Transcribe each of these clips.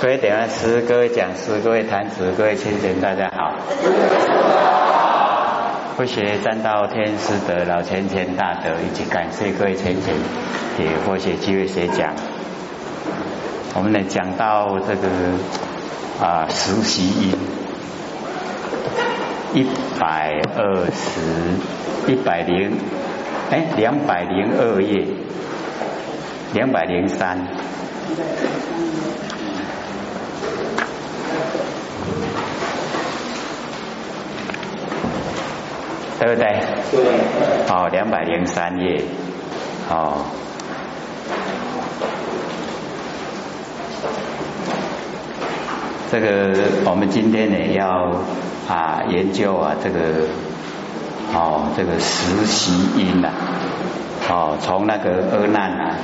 各位点师，各位讲师，各位坛子，各位亲贤，大家好。不学占道天师的老千千大德，以及感谢各位钱钱给或学机会学讲。我们呢讲到这个啊实习音一百二十一百零哎两百零二页两百零三。对不对？对。哦，两百零三页。哦。这个我们今天呢要啊研究啊这个哦这个实习音呐哦从那个阿难啊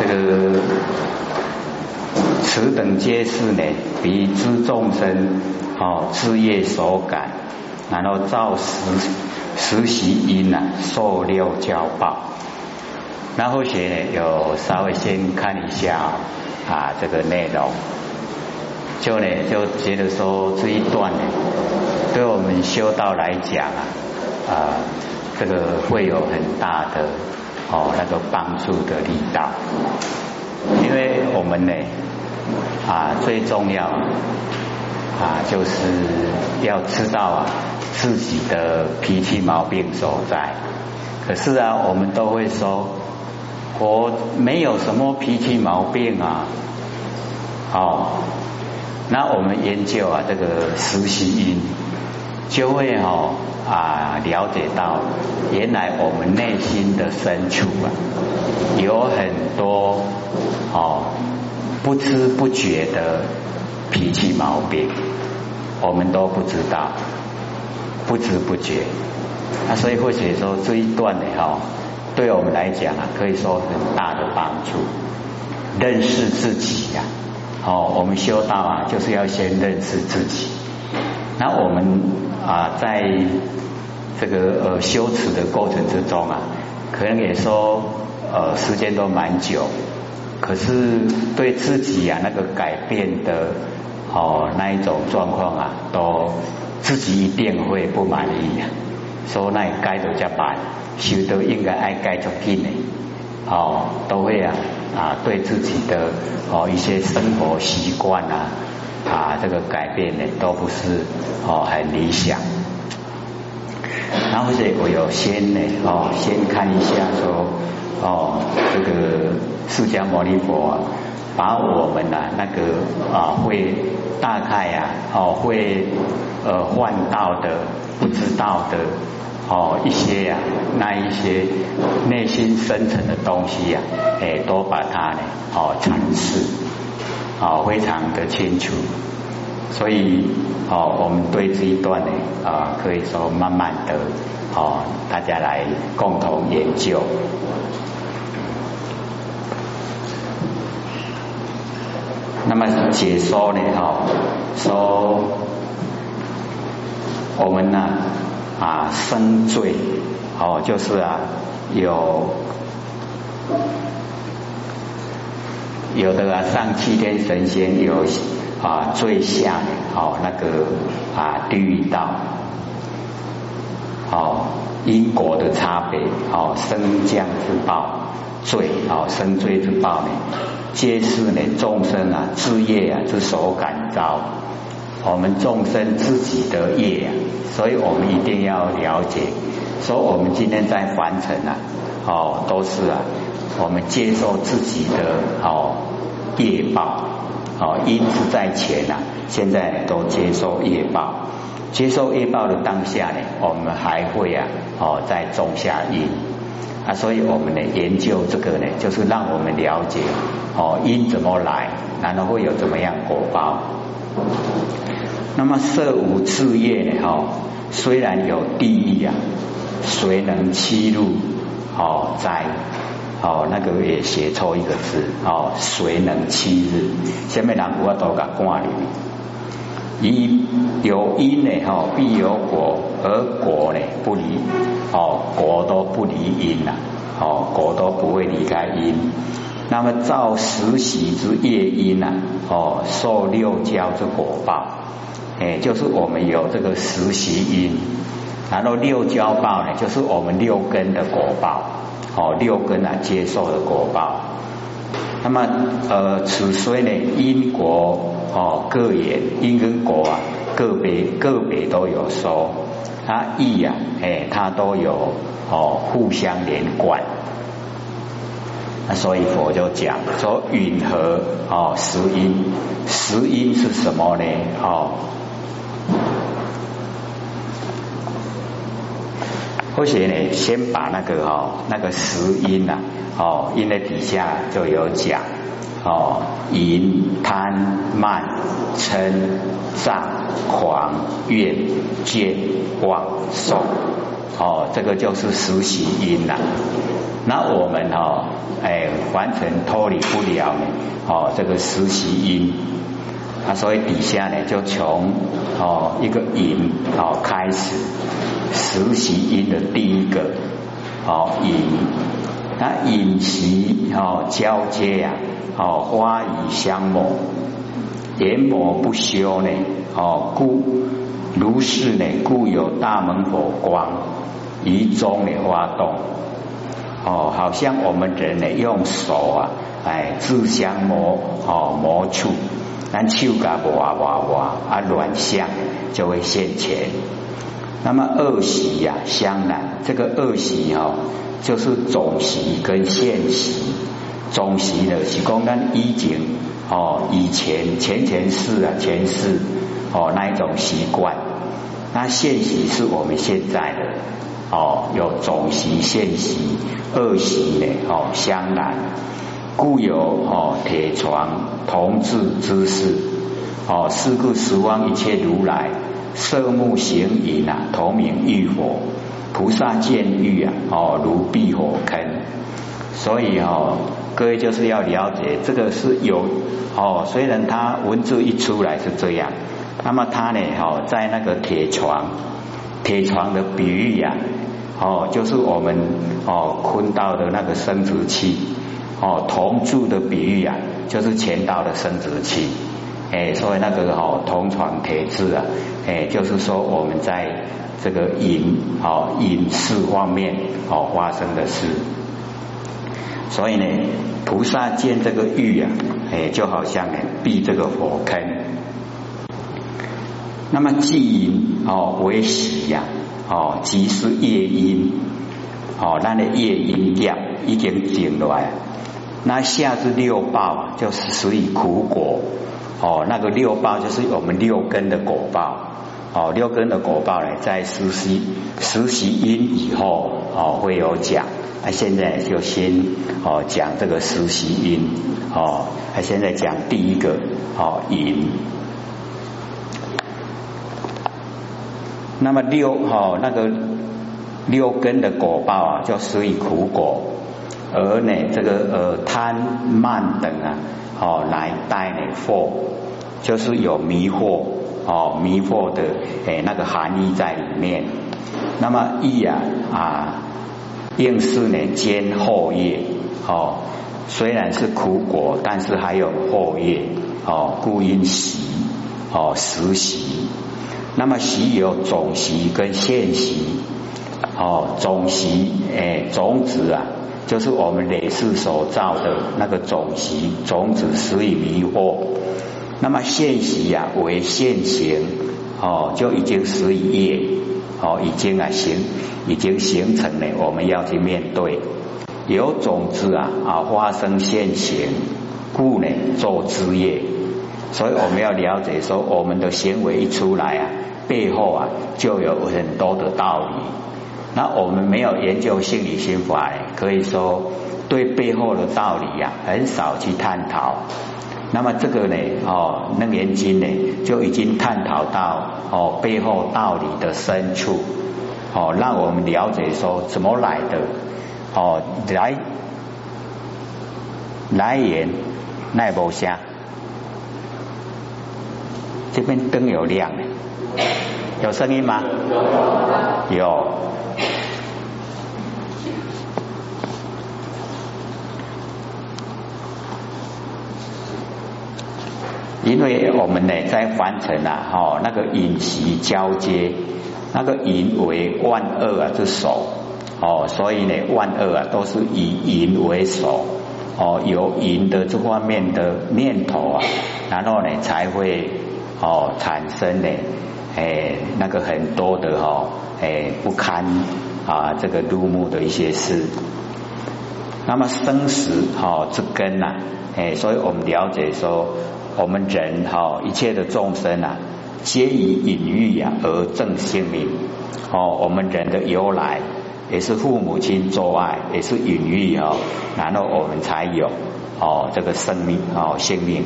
这个此等皆是呢彼之众生哦知业所感，然后造实实习因呐受六教报。然后学呢有稍微先看一下啊这个内容。就呢，就觉得说这一段呢，对我们修道来讲啊，啊，这个会有很大的哦那个帮助的力道，因为我们呢啊最重要啊就是要知道啊自己的脾气毛病所在。可是啊，我们都会说，我没有什么脾气毛病啊，哦。那我们研究啊，这个实习音，就会哦啊了解到，原来我们内心的深处啊，有很多哦不知不觉的脾气毛病，我们都不知道，不知不觉。那所以或许说这一段呢哈，对我们来讲啊，可以说很大的帮助，认识自己呀。哦，我们修道啊，就是要先认识自己。那我们啊，在这个呃修持的过程之中啊，可能也说呃时间都蛮久，可是对自己啊那个改变的哦那一种状况啊，都自己一定会不满意啊。说那该都加班，修都应该爱该做紧的，哦都会啊。啊，对自己的哦一些生活习惯啊啊这个改变呢，都不是哦很理想。然后这我有先呢哦先看一下说哦这个释迦牟尼佛啊把我们呐那个啊会大概呀哦会呃换到的不知道的。哦，一些呀，那一些内心深层的东西呀，哎，都把它呢，哦，阐释，哦，非常的清楚。所以，哦，我们对这一段呢，啊，可以说慢慢的，哦，大家来共同研究。那么解说呢，哈，说我们呢。啊，生罪哦，就是啊，有有的啊，上七天神仙有啊，最下哦，那个啊，地狱道哦，因果的差别哦，升降之报罪哦，生罪之报呢，皆是呢众生啊，自业啊之所感召。我们众生自己的业，所以我们一定要了解，说我们今天在凡尘啊，哦，都是啊，我们接受自己的哦业报，哦因是在前呐，现在都接受业报，接受业报的当下呢，我们还会啊，哦在种下因。啊，所以我们呢研究这个呢，就是让我们了解哦因怎么来，然后会有怎么样果报。那么色无自业呢？哈，虽然有地狱啊，谁能欺入？哦，在哦那个也写错一个字哦，谁能欺入？下面人我都甲挂里，因有因呢？哈，必有果，而果呢不离哦，果都不离因呐，哦，果都不会离开因。那么造十喜之业因呐，哦，受六交之果报，哎，就是我们有这个十喜因，然后六交报呢，就是我们六根的果报，哦，六根啊接受的果报。那么呃，此虽呢因果哦各言因跟果啊个别个别都有说，它义呀，哎，它都有哦互相连贯。那所以佛就讲说允和哦十因，十因是什么呢？哦，或许呢，先把那个哦那个十因呐，哦，因为底下就有讲哦，淫、贪、慢、嗔、躁、狂、怨、见、妄、受，哦，这个就是十喜因呐。那我们哦，哎，完全脱离不了呢，哦，这个实习因，啊，所以底下呢就从哦一个引哦开始，实习因的第一个哦引，那引习哦交接呀，哦花语相磨，研磨不休呢，哦故如是呢，故有大门火光于中的发动。哦，好像我们人呢，用手啊，哎，自相磨，哦，磨触，咱手噶哇哇哇，啊，软相就会现前。那么恶习呀，相难，这个恶习哦，就是总习跟现习。总习呢是讲咱以前哦，以前前前世啊，前世哦那一种习惯。那现习是我们现在的。哦，有总习、现习、二习呢，哦，相难，故有哦铁床同治之事，哦，是故十方一切如来色目形影啊，同名浴火，菩萨见欲啊，哦，如避火坑。所以哦，各位就是要了解，这个是有哦，虽然它文字一出来是这样，那么它呢，哦，在那个铁床。铁床的比喻呀，哦，就是我们哦坤道的那个生殖器，哦铜柱的比喻啊，就是乾道的生殖器，哎，所以那个哦铜床铁质啊，哎，就是说我们在这个饮哦饮食方面哦发生的事，所以呢，菩萨见这个玉啊，哎，就好像呢避这个火坑。那么既因哦为喜呀哦即是业因哦那的业因业已经尽来，那下至六报就是属于苦果。哦那个六报就是我们六根的果报。哦六根的果报呢在实习实习因以后哦会有讲那现在就先哦讲这个实习因哦那现在讲第一个哦因。那么六哈那个六根的果报啊，就属于苦果，而呢这个呃贪慢等啊，哦来带呢惑，就是有迷惑哦迷惑的诶那个含义在里面。那么意啊啊应是呢兼后业哦，虽然是苦果，但是还有后业哦，故因习哦实习。那么习有总习跟现习，哦，总习诶种子啊，就是我们累世所造的那个种习种子，使以迷惑。那么现习呀为现行，哦，就已经使以业，哦，已经啊形，已经形成了，我们要去面对。有种子啊啊发生现行，故呢做枝业。所以我们要了解说，我们的行为一出来啊。背后啊，就有很多的道理。那我们没有研究心理心法，可以说对背后的道理呀，很少去探讨。那么这个呢，哦，《楞严经》呢，就已经探讨到哦背后道理的深处，哦，让我们了解说怎么来的，哦，来来源奈波下，这边灯有亮。有声音吗？有。因为我们呢在凡尘啊，哈，那个隐习交接，那个隐为万恶啊之首，哦，所以呢万恶啊都是以隐为首，哦，有隐的这方面的念头啊，然后呢才会哦产生呢，哎，那个很多的哈，哎不堪啊这个入目的一些事。那么生死哈之根呐，哎，所以我们了解说。我们人哈，一切的众生啊，皆以隐喻呀而正性命。哦，我们人的由来也是父母亲做爱，也是隐喻哦，然后我们才有哦这个生命哦性命。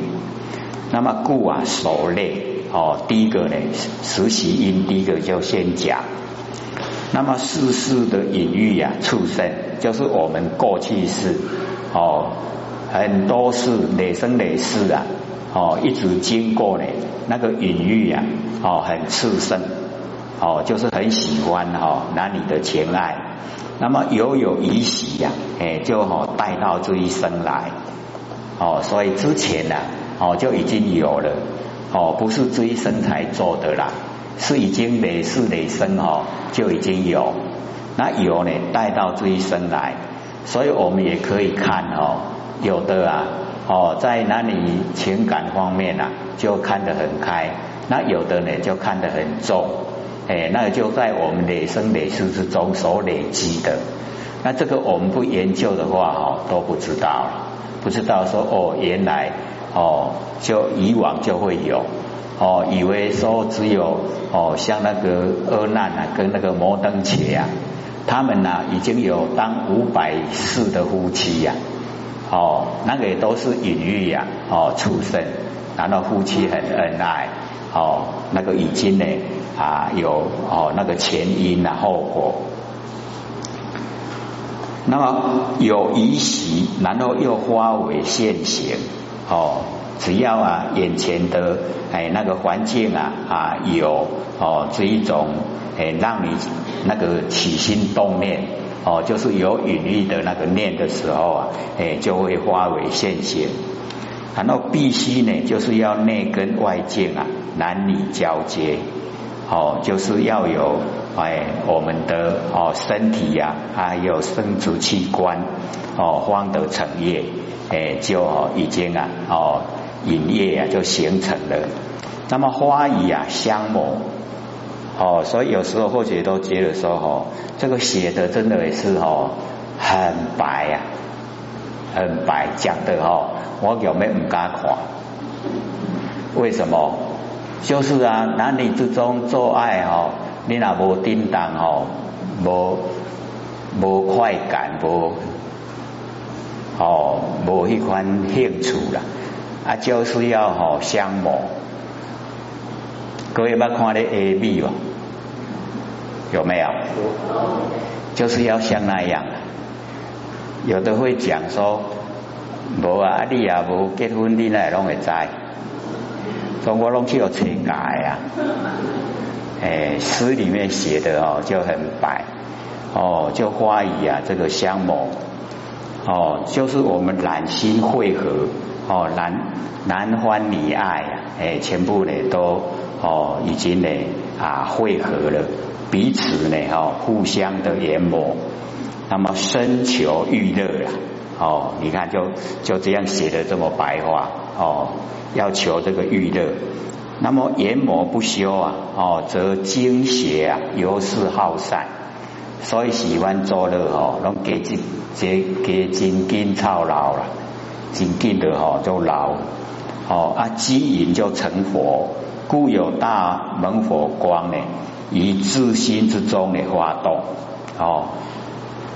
那么故啊，首类哦，第一个呢，实习因，第一个就先讲。那么世事的隐喻呀，畜生就是我们过去式哦，很多是累生累世啊。哦，一直经过呢，那个隐喻呀，哦，很炽盛，哦，就是很喜欢哈男女的情爱，那么犹有遗喜呀，哎，就哦带到这一生来，哦，所以之前呢，哦就已经有了，哦，不是这一生才做的啦，是已经累世累生哦就已经有，那有呢带到这一生来，所以我们也可以看哦，有的啊。哦，在男女情感方面呐，就看得很开；那有的呢，就看得很重。哎，那就在我们累生累世之中所累积的。那这个我们不研究的话，哦，都不知道了，不知道说哦，原来哦，就以往就会有哦，以为说只有哦，像那个阿难啊，跟那个摩登伽啊，他们呢已经有当五百世的夫妻呀。哦，那个也都是隐喻呀，哦，畜生，然后夫妻很恩爱，哦，那个已经呢啊有哦那个前因啊后果，那么有遗习，然后又化为现行，哦，只要啊眼前的哎那个环境啊啊有哦这一种哎让你那个起心动念。哦，就是有隐喻的那个念的时候啊，哎，就会化为现行。然后必须呢，就是要内跟外境啊，男女交接。哦，就是要有哎，我们的哦身体呀，还有生殖器官哦，方得成业，哎，就已经啊哦，隐业啊就形成了。那么花语啊相谋。哦，所以有时候或许都觉得说，哦，这个写的真的也是哦，很白呀，很白讲的哦，我有没唔敢看？为什么？就是啊，男女之中做爱哦，你那无叮当哦，无无快感，无哦，无一款兴趣啦，啊，就是要哦相磨。各位捌看咧 A B 吧？有没有？就是要像那样。有的会讲说，无啊，你也无结婚，你那拢会知。中国拢去有情改啊。哎，诗里面写的哦，就很白哦，就花语啊，这个相谋哦，就是我们染心汇合哦，男男欢女爱啊，哎，全部呢都哦，已经呢啊汇合了。彼此呢，哈，互相的研磨，那么深求欲乐啊，哦，你看就就这样写的这么白话，哦，要求这个欲乐，那么研磨不休啊，哦，则精邪啊，由是好散，所以喜欢作乐哦，拢给紧给给紧紧操劳了，紧紧的哈就劳，哦啊，积引就成佛，故有大门佛光呢。以自心之中的发动哦，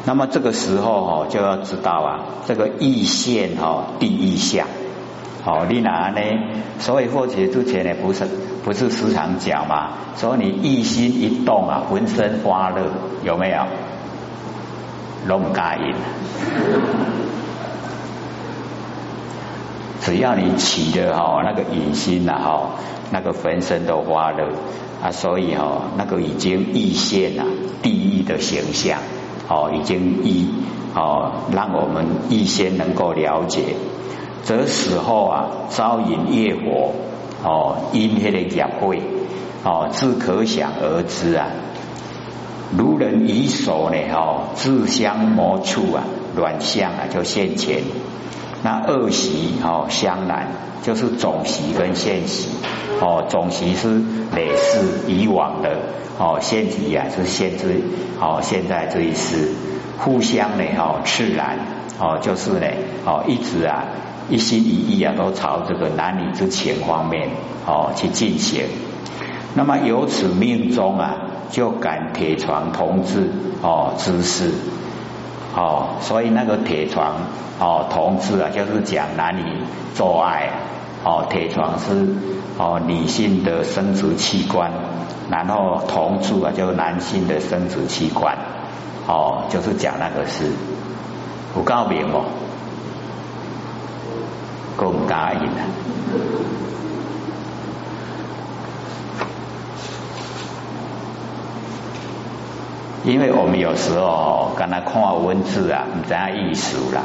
那么这个时候哈就要知道啊，这个意现哈第一项哦，你哪呢？所以或许之前呢不是不是时常讲嘛，说你一心一动啊，浑身发热，有没有？龙嘎音，只要你起的哈那个隐心呐哈，那个浑身都发热。啊，所以哈，那个已经异现了地狱的形象，哦，已经异哦，让我们预先能够了解。则死后啊，招引业火哦，因那个业会哦，自可想而知啊。如人以手呢，哦，自相磨触啊，软相啊就现前。那二习哦相难，就是总习跟现习哦，总习是累世以往的哦，现习啊是现之哦现在这一世，互相呢哦自然哦就是呢哦一直啊一心一意啊都朝这个男女之情方面哦去进行。那么由此命中啊就感铁床同志哦之事。哦，所以那个铁床哦，同志啊，就是讲男女做爱哦，铁床是哦女性的生殖器官，然后同住啊，就是男性的生殖器官哦，就是讲那个事不告别哦，够唔答应啊？因为我们有时候跟他看文字啊，唔知影意思啦。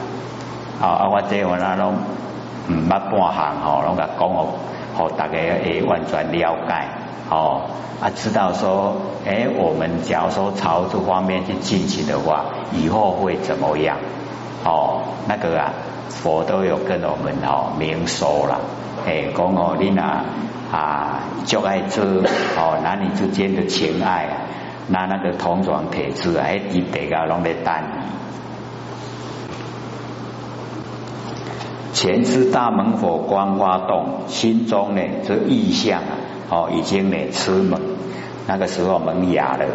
啊，我这我那拢唔捌半行吼，拢甲讲哦，好大家会完全了解哦。啊，知道说，哎，我们假如说朝这方面去进行的话，以后会怎么样？哦，那个啊，佛都有跟我们哦明说了，哎，讲哦，你那啊，就爱这哦男女之间的情爱啊。那那个铜床铁柱啊，喺地底下拢在等你。前知大门火光发动，心中呢这意象啊，哦已经呢吃门，那个时候萌芽了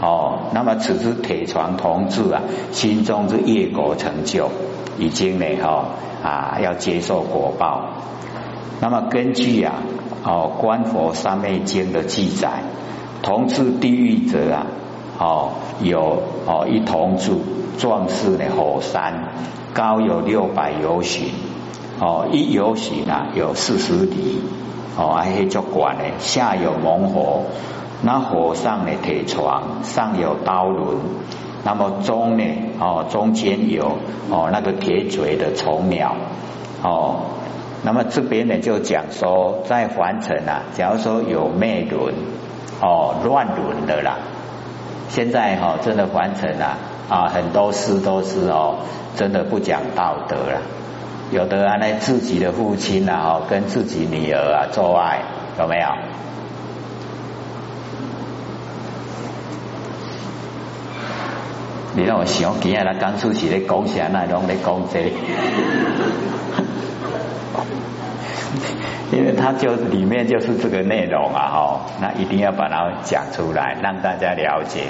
哦。那么此之铁床同志啊，心中之业果成就，已经呢哈啊要接受果报。那么根据啊哦观佛三昧经的记载。同治地狱者啊，哦，有哦一同住壮士的火山，高有六百由旬，哦一由旬啊有四十里，哦还迄足管的，下有猛火，那火上的铁床，上有刀轮，那么中呢哦中间有哦那个铁锤的虫鸟，哦，那么这边呢就讲说在凡尘啊，假如说有魅轮。哦，乱伦的啦！现在哈，真的凡尘啊啊，很多事都是哦，真的不讲道德了。有的啊，那自己的父亲啊，哦，跟自己女儿啊做爱，有没有？你让我想起来了，刚出去的讲啥那种的讲这。因为它就里面就是这个内容啊，哈，那一定要把它讲出来，让大家了解。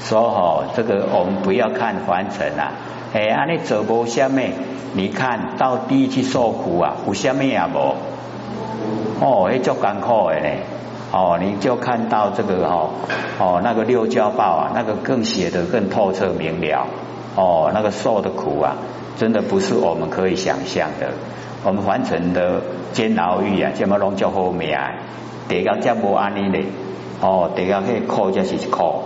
说哈，这个我们不要看凡尘啊，哎，啊你走过下面，你看到地狱去受苦啊，有下面也无，哦，那足艰苦的呢，哦，你就看到这个哈，哦，那个六交报啊，那个更写得更透彻明了，哦，那个受的苦啊，真的不是我们可以想象的。我们凡尘的煎熬狱啊，怎么拢叫好命？地高则无安尼嘞，哦，地高去苦就是苦。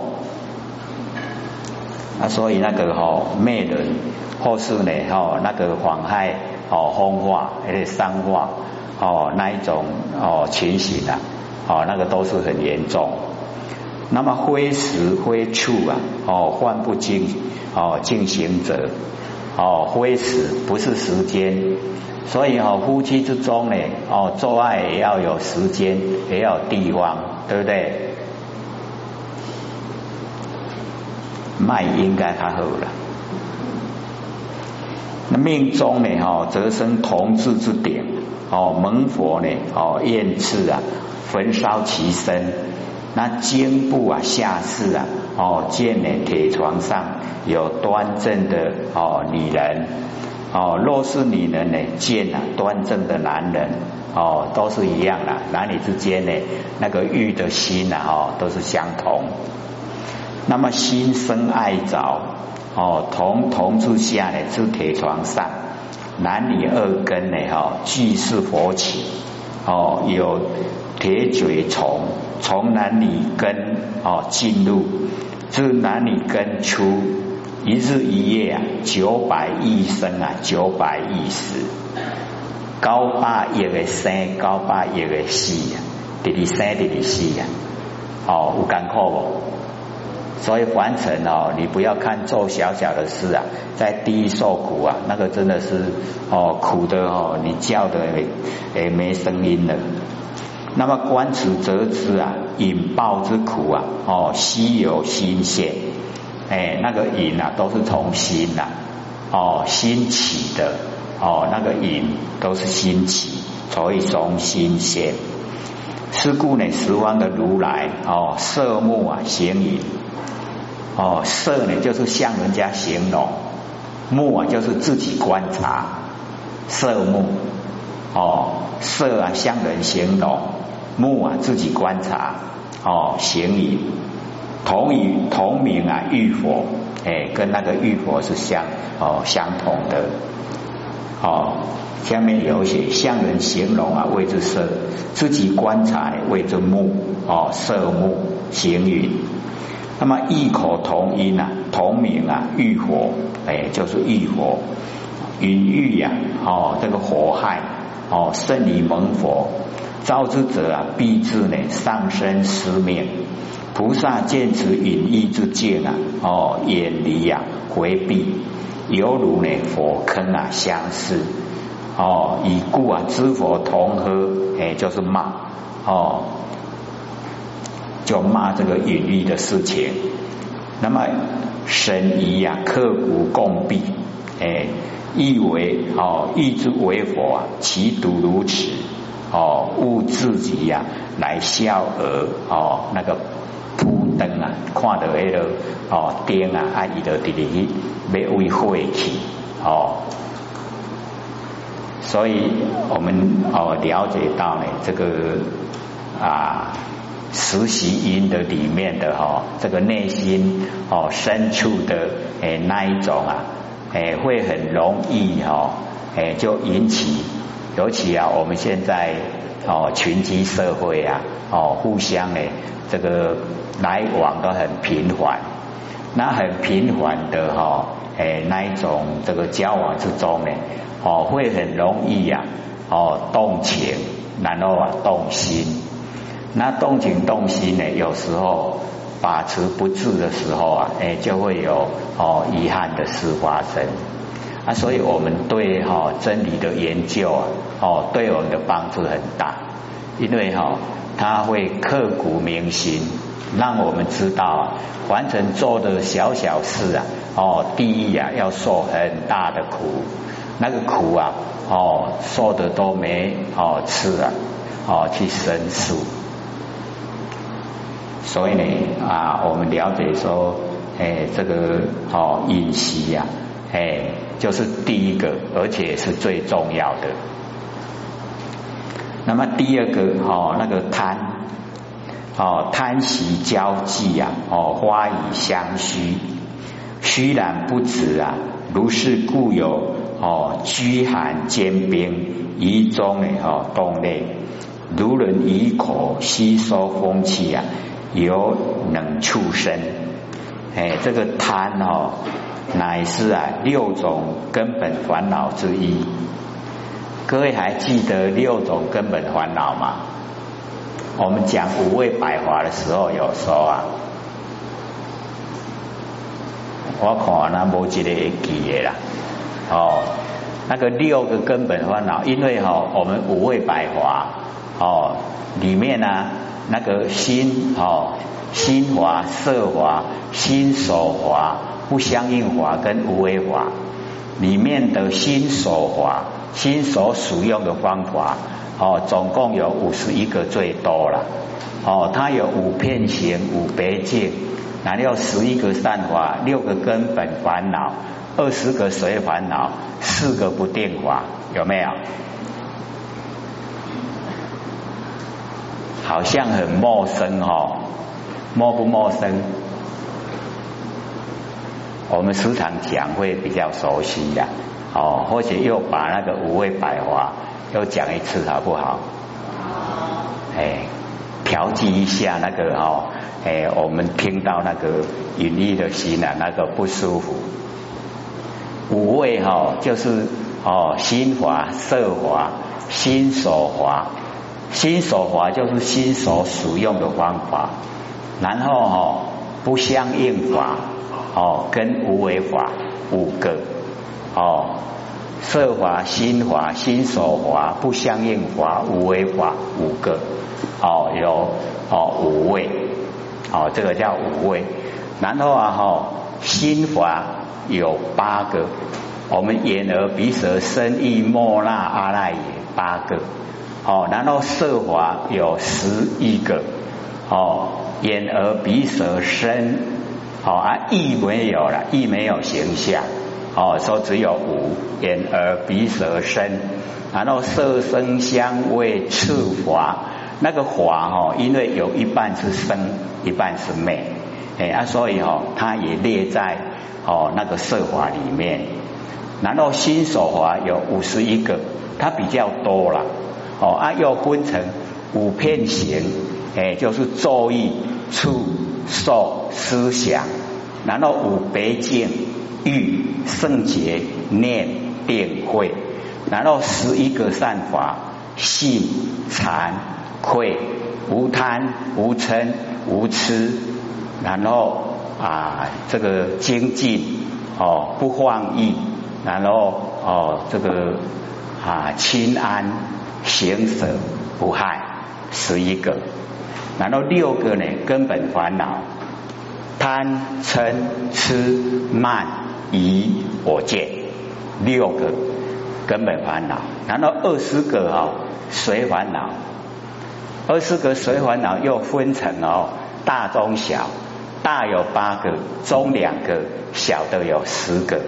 啊，所以那个吼灭人或是呢吼那个妨害哦风化而且伤化哦那一种哦情形啊，哦那个都是很严重。那么挥时挥处啊，哦患不进哦进行者哦挥时不是时间。所以哦，夫妻之中呢，哦，做爱也要有时间，也要有地方，对不对？脉应该还好了。那命中呢，哦，则生同志之点，哦，蒙佛呢，哦，厌次啊，焚烧其身。那肩部啊，下世啊，哦，见呢，铁床上有端正的哦女人。哦，若是女人呢，见啊端正的男人，哦，都是一样的，男女之间呢，那个欲的心啊，哦，都是相同。那么心生爱着，哦，同同之下呢，是铁床上，男女二根呢，哦，俱是佛起，哦，有铁嘴虫从男女根哦进入，是男女根出。一日一夜啊，九百亿生啊，九百亿时。九百亿的生，高八亿的死啊，直直生直直死啊，哦，有艰苦不？所以凡尘哦，你不要看做小小的事啊，在地狱受苦啊，那个真的是哦苦的哦，你叫的诶没声音了。那么观此则知啊，引报之苦啊，哦，悉由心现，哎，那个引啊，都是从心呐，哦，心起的，哦，那个引都是心起，所以从心现。是故呢，十方的如来哦，色目啊，形影，哦，色呢就是向人家形容，目啊就是自己观察，色目，哦，色啊向人形容。目啊，自己观察哦，行影同与同名啊，玉佛哎，跟那个玉佛是相哦相同的哦。下面有写向人形容啊，谓之色；自己观察谓之目哦，色目行影。那么异口同音啊，同名啊，玉佛哎，就是玉佛云玉呀哦，这个火害哦，圣理蒙佛。造之者啊，必至呢上身失灭。菩萨见此隐逸之见啊，哦，远离呀，回避，犹如呢火坑啊相似。哦，以故啊，知佛同喝，哎，就是骂哦，就骂这个隐喻的事情。那么神疑呀，刻骨共毙，哎，意为哦，意之为佛啊，其独如此。哦，悟自己呀，来笑而哦，那个扑灯啊，看到那个哦灯啊，啊，伊就直直去要为晦气哦，所以我们哦了解到呢，这个啊实习因的里面的哈，这个内心哦深处的诶那一种啊，诶会很容易哈，诶就引起。尤其啊，我们现在哦群居社会啊，哦互相呢这个来往都很频繁，那很频繁的哈，哎那一种这个交往之中呢，哦会很容易呀，哦动情，然后啊动心，那动情动心呢，有时候把持不住的时候啊，哎就会有哦遗憾的事发生。啊，所以我们对哈真理的研究啊，哦，对我们的帮助很大，因为哈，它会刻骨铭心，让我们知道，啊完成做的小小事啊，哦，第一呀，要受很大的苦，那个苦啊，哦，受的都没哦吃啊，哦，去申诉，所以呢，啊，我们了解说，哎，这个哦饮食呀。哎，就是第一个，而且是最重要的。那么第二个哦，那个贪哦，贪习交际呀，哦，花以相虚，虚然不止啊。如是故有哦，居寒坚冰，夷中呢哦，动内，如人以口吸收风气啊，有能畜生。哎，这个贪哦。乃是啊六种根本烦恼之一。各位还记得六种根本烦恼吗？我们讲五味百华的时候有说啊，我看那无一个会记的啦。哦，那个六个根本烦恼，因为哈我们五味百华哦里面呢那个心哦心华色华心手华。不相应法跟无为法里面的心手法，心所使用的方法哦，总共有五十一个最多了哦，它有五片行、五别境，然后十一个善法，六个根本烦恼，二十个随烦恼，四个不定法，有没有？好像很陌生哦，陌不陌生？我们时常讲会比较熟悉呀，哦，或者又把那个五味百花又讲一次好不好？哎，调剂一下那个哦，哎，我们听到那个隐逸的心啊，那个不舒服。五味哈，就是哦，心华、色华、心所华，心所法就是心所使用的方法，然后哦不相应法哦跟无为法五个。哦色法、心法、心所法、不相应法、无为法五个。哦有哦五位。哦这个叫五位，然后啊哈心法有八个。我们眼耳鼻舌身意莫那阿赖耶八个，哦，然后色华有十一个，哦，眼耳鼻舌身，哦啊意没有了，意没有形象，哦，说只有五眼耳鼻舌身，然后色声香味触法，那个法哦，因为有一半是生，一半是灭，哎啊，所以哦，它也列在哦那个色法里面。然后心手法有五十一个，它比较多了哦啊，又分成五片形，哎，就是作意、触、受、思想，然后五白净、欲、圣洁、念、定、慧，然后十一个善法：信、禅、愧、无贪、无嗔、无痴，然后啊，这个精进哦，不放逸。然后哦，这个啊，清安行舍不害十一个，然后六个呢，根本烦恼贪嗔痴慢疑我见。六个根本烦恼，然后二十个哦随烦恼，二十个随烦恼又分成哦大中小，大有八个，中两个，小的有十个。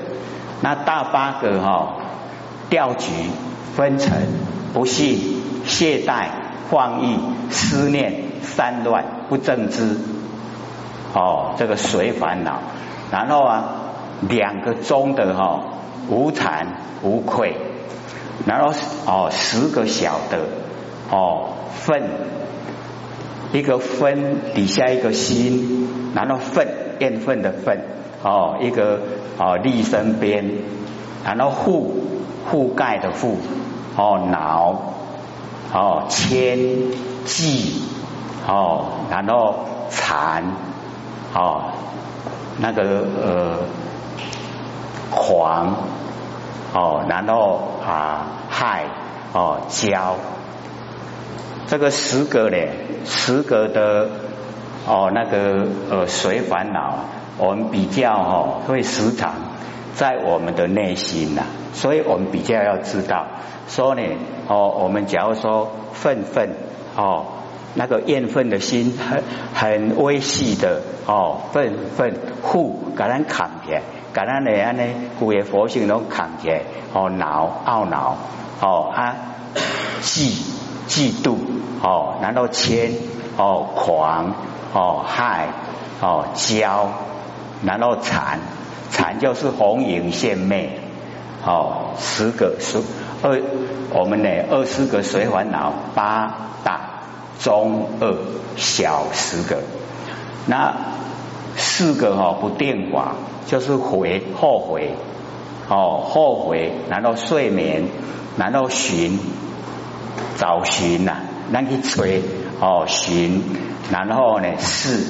那大八个哈，调局分成不信、懈怠、放逸、思念、散乱、不正知，哦，这个随烦恼。然后啊，两个中的哈，无惭无愧。然后哦，十个小的哦，愤，一个分底下一个心，然后愤，厌愤的愤。哦，一个哦立身边，然后覆覆盖的覆，哦脑，哦牵系，哦然后残，哦那个呃狂，哦然后啊害，哦骄，这个十个呢，十个的哦那个呃随烦恼。我们比较哦，会时常在我们的内心呐，所以我们比较要知道，说呢哦，我们假如说愤愤哦，那个怨愤的心很很微细的哦，愤愤护，给咱扛起来，给咱呢安呢，古个佛性都砍起来哦，恼懊恼哦啊，嫉嫉妒哦，然后谦哦，狂哦，害哦，骄。然后禅，禅就是红影现昧，哦，十个十二，我们呢二十个随烦恼，八大中二小十个，那四个哈不定法，就是悔后悔，哦后悔，然后睡眠，然后寻找寻呐，那去吹哦寻，然后呢是。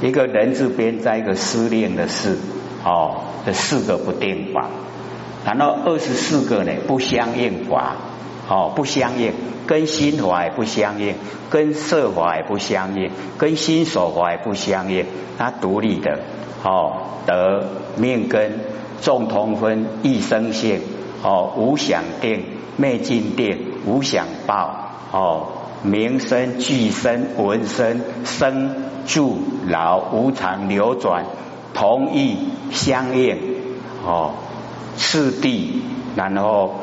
一个人字边在一个失恋的事。哦，这四个不定法，然后二十四个呢不相应法哦，不相应，跟心法也不相应，跟色法也不相应，跟心所法也不相应，它独立的哦，得命根众同分一生性哦，无想定灭尽定无想报哦，名声俱生闻声生。住老无常流转，同意相应哦，次第，然后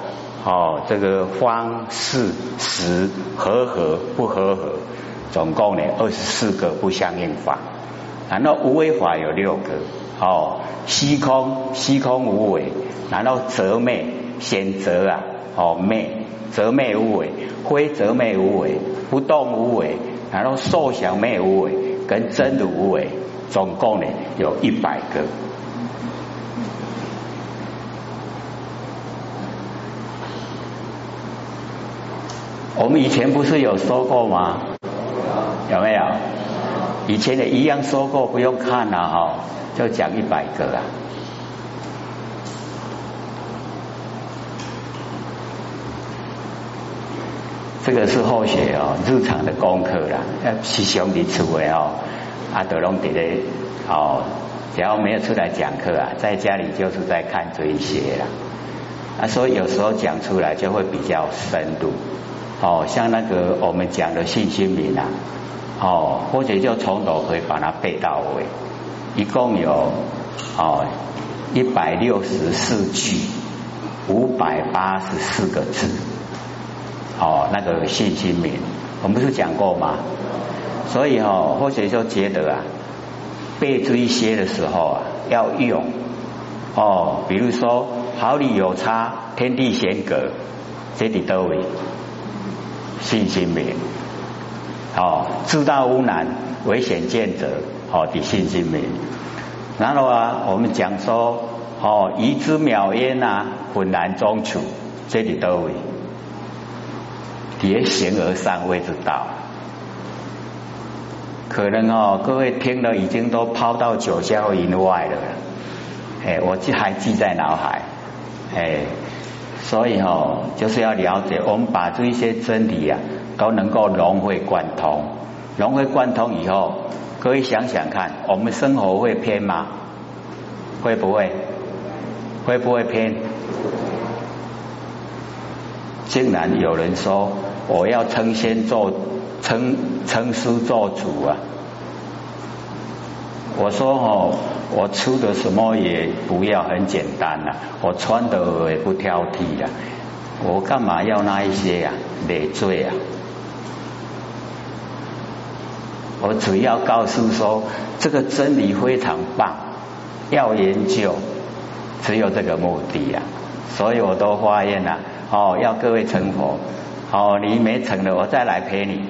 哦，这个方式时和合不和合，总共呢二十四个不相应法，然后无为法有六个哦，虚空虚空无为，然后则昧显则啊哦昧则昧无为，非则昧无为，不动无为，然后受想昧无为。跟真的无为，总共呢有一百个。我们以前不是有说过吗？有没有？以前也一样说过，不用看了哈，就讲一百个啊。这个是后学哦，日常的功课啦。要师兄弟出位哦，阿德隆弟弟哦，只要没有出来讲课啊，在家里就是在看这一些啦。啊，所以有时候讲出来就会比较深度。哦，像那个我们讲的信心名啊，哦，或者就从头可以把它背到尾，一共有哦一百六十四句，五百八十四个字。哦，那个信心名，我们不是讲过吗？所以哦，或许就觉得啊，背这一些的时候啊，要用哦，比如说毫厘有差，天地险隔，这里都为信心名。哦，自大无难，危险见者，哦的信心名。然后啊，我们讲说哦，遗之渺焉啊，浑然中处，这里都为。叠形而上谓之道，可能哦，各位听了已经都抛到九霄云外了，哎，我记还记在脑海，哎，所以哦，就是要了解，我们把这一些真理啊，都能够融会贯通，融会贯通以后，各位想想看，我们生活会偏吗？会不会？会不会偏？竟然有人说。我要称先做称称师做主啊！我说哦，我吃的什么也不要很简单呐，我穿的也不挑剔呀，我干嘛要那一些呀累赘啊？我只要告诉说这个真理非常棒，要研究，只有这个目的呀，所以我都发愿了哦，要各位成佛。哦，你没成了，我再来陪你。